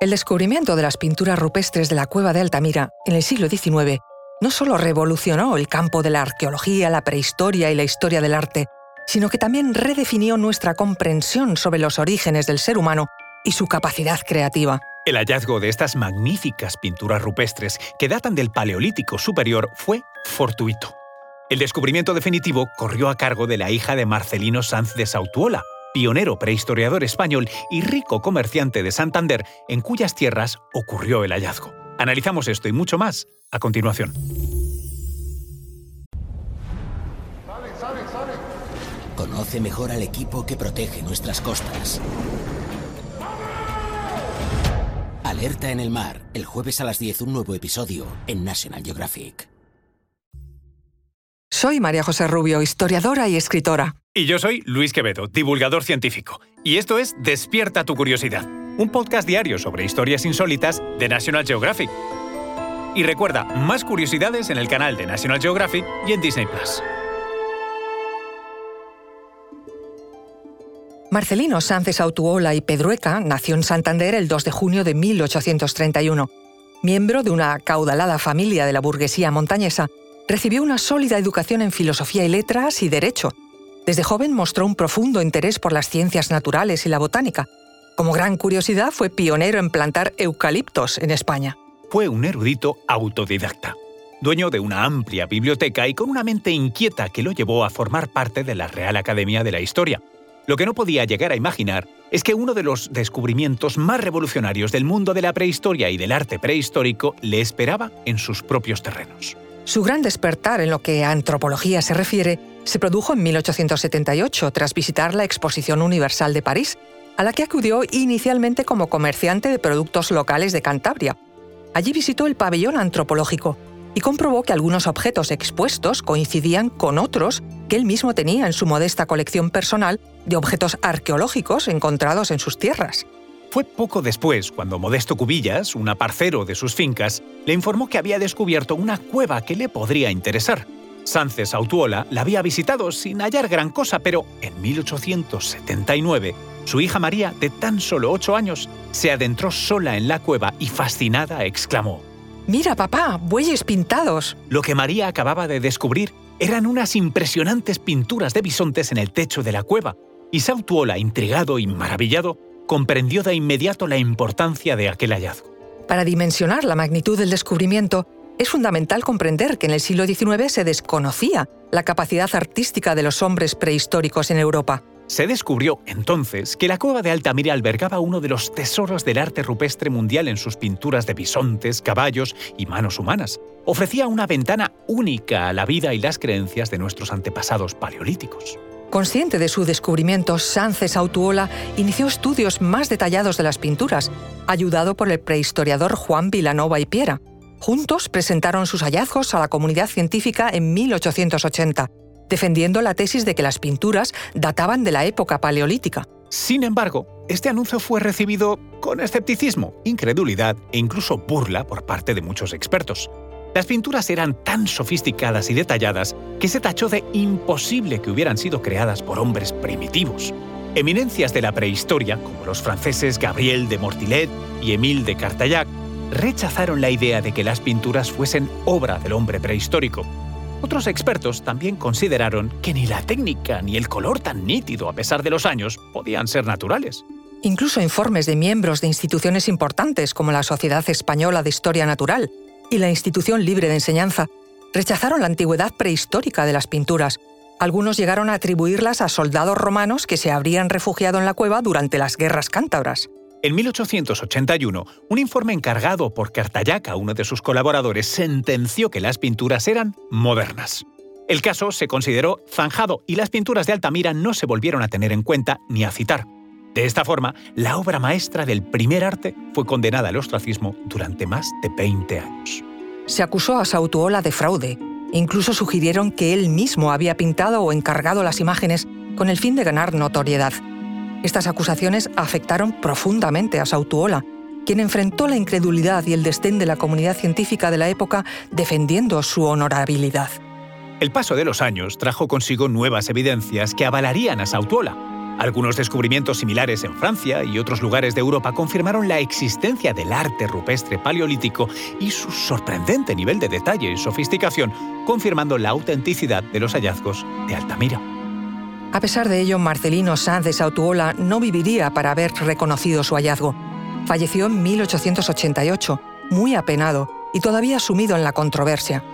El descubrimiento de las pinturas rupestres de la cueva de Altamira en el siglo XIX no solo revolucionó el campo de la arqueología, la prehistoria y la historia del arte, sino que también redefinió nuestra comprensión sobre los orígenes del ser humano y su capacidad creativa. El hallazgo de estas magníficas pinturas rupestres que datan del Paleolítico Superior fue fortuito. El descubrimiento definitivo corrió a cargo de la hija de Marcelino Sanz de Sautuola, pionero prehistoriador español y rico comerciante de Santander, en cuyas tierras ocurrió el hallazgo. Analizamos esto y mucho más a continuación. Conoce mejor al equipo que protege nuestras costas. Alerta en el mar, el jueves a las 10 un nuevo episodio en National Geographic. Soy María José Rubio, historiadora y escritora. Y yo soy Luis Quevedo, divulgador científico. Y esto es Despierta tu curiosidad, un podcast diario sobre historias insólitas de National Geographic. Y recuerda, más curiosidades en el canal de National Geographic y en Disney Plus. Marcelino Sánchez Autuola y Pedrueca nació en Santander el 2 de junio de 1831. Miembro de una caudalada familia de la burguesía montañesa, recibió una sólida educación en filosofía y letras y derecho. Desde joven mostró un profundo interés por las ciencias naturales y la botánica. Como gran curiosidad, fue pionero en plantar eucaliptos en España. Fue un erudito autodidacta, dueño de una amplia biblioteca y con una mente inquieta que lo llevó a formar parte de la Real Academia de la Historia lo que no podía llegar a imaginar es que uno de los descubrimientos más revolucionarios del mundo de la prehistoria y del arte prehistórico le esperaba en sus propios terrenos. Su gran despertar en lo que a antropología se refiere se produjo en 1878 tras visitar la Exposición Universal de París, a la que acudió inicialmente como comerciante de productos locales de Cantabria. Allí visitó el pabellón antropológico y comprobó que algunos objetos expuestos coincidían con otros que él mismo tenía en su modesta colección personal de objetos arqueológicos encontrados en sus tierras. Fue poco después cuando Modesto Cubillas, un aparcero de sus fincas, le informó que había descubierto una cueva que le podría interesar. Sánchez Autuola la había visitado sin hallar gran cosa, pero en 1879 su hija María, de tan solo ocho años, se adentró sola en la cueva y fascinada exclamó, Mira, papá, bueyes pintados. Lo que María acababa de descubrir eran unas impresionantes pinturas de bisontes en el techo de la cueva, y Sautuola, intrigado y maravillado, comprendió de inmediato la importancia de aquel hallazgo. Para dimensionar la magnitud del descubrimiento, es fundamental comprender que en el siglo XIX se desconocía la capacidad artística de los hombres prehistóricos en Europa. Se descubrió entonces que la cueva de Altamira albergaba uno de los tesoros del arte rupestre mundial en sus pinturas de bisontes, caballos y manos humanas. Ofrecía una ventana única a la vida y las creencias de nuestros antepasados paleolíticos. Consciente de su descubrimiento, Sánchez Autuola inició estudios más detallados de las pinturas, ayudado por el prehistoriador Juan Vilanova y Piera. Juntos presentaron sus hallazgos a la comunidad científica en 1880 defendiendo la tesis de que las pinturas databan de la época paleolítica. Sin embargo, este anuncio fue recibido con escepticismo, incredulidad e incluso burla por parte de muchos expertos. Las pinturas eran tan sofisticadas y detalladas que se tachó de imposible que hubieran sido creadas por hombres primitivos. Eminencias de la prehistoria, como los franceses Gabriel de Mortillet y Émile de Cartayac, rechazaron la idea de que las pinturas fuesen obra del hombre prehistórico otros expertos también consideraron que ni la técnica ni el color tan nítido a pesar de los años podían ser naturales. Incluso informes de miembros de instituciones importantes como la Sociedad Española de Historia Natural y la Institución Libre de Enseñanza rechazaron la antigüedad prehistórica de las pinturas. Algunos llegaron a atribuirlas a soldados romanos que se habrían refugiado en la cueva durante las guerras cántabras. En 1881, un informe encargado por Cartayaca, uno de sus colaboradores, sentenció que las pinturas eran modernas. El caso se consideró zanjado y las pinturas de Altamira no se volvieron a tener en cuenta ni a citar. De esta forma, la obra maestra del primer arte fue condenada al ostracismo durante más de 20 años. Se acusó a Sautuola de fraude. Incluso sugirieron que él mismo había pintado o encargado las imágenes con el fin de ganar notoriedad. Estas acusaciones afectaron profundamente a Sautuola, quien enfrentó la incredulidad y el desdén de la comunidad científica de la época defendiendo su honorabilidad. El paso de los años trajo consigo nuevas evidencias que avalarían a Sautuola. Algunos descubrimientos similares en Francia y otros lugares de Europa confirmaron la existencia del arte rupestre paleolítico y su sorprendente nivel de detalle y sofisticación, confirmando la autenticidad de los hallazgos de Altamira. A pesar de ello, Marcelino Sanz de Sautuola no viviría para haber reconocido su hallazgo. Falleció en 1888, muy apenado y todavía sumido en la controversia.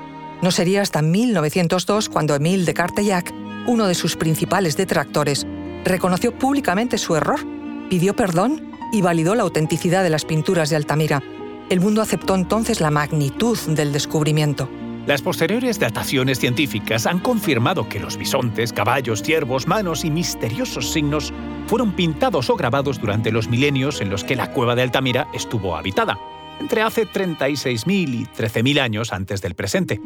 No sería hasta 1902 cuando Émile de Cartellac, uno de sus principales detractores, reconoció públicamente su error, pidió perdón y validó la autenticidad de las pinturas de Altamira. El mundo aceptó entonces la magnitud del descubrimiento. Las posteriores dataciones científicas han confirmado que los bisontes, caballos, ciervos, manos y misteriosos signos fueron pintados o grabados durante los milenios en los que la cueva de Altamira estuvo habitada, entre hace 36.000 y 13.000 años antes del presente.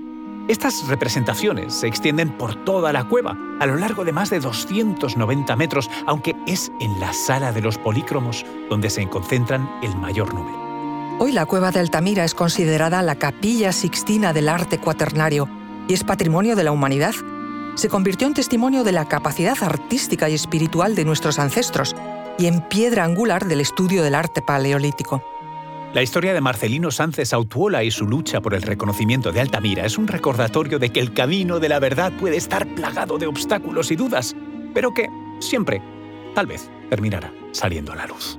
Estas representaciones se extienden por toda la cueva, a lo largo de más de 290 metros, aunque es en la sala de los polícromos donde se concentran el mayor número. Hoy la cueva de Altamira es considerada la capilla sixtina del arte cuaternario y es patrimonio de la humanidad. Se convirtió en testimonio de la capacidad artística y espiritual de nuestros ancestros y en piedra angular del estudio del arte paleolítico. La historia de Marcelino Sánchez Autuola y su lucha por el reconocimiento de Altamira es un recordatorio de que el camino de la verdad puede estar plagado de obstáculos y dudas, pero que siempre, tal vez, terminará saliendo a la luz.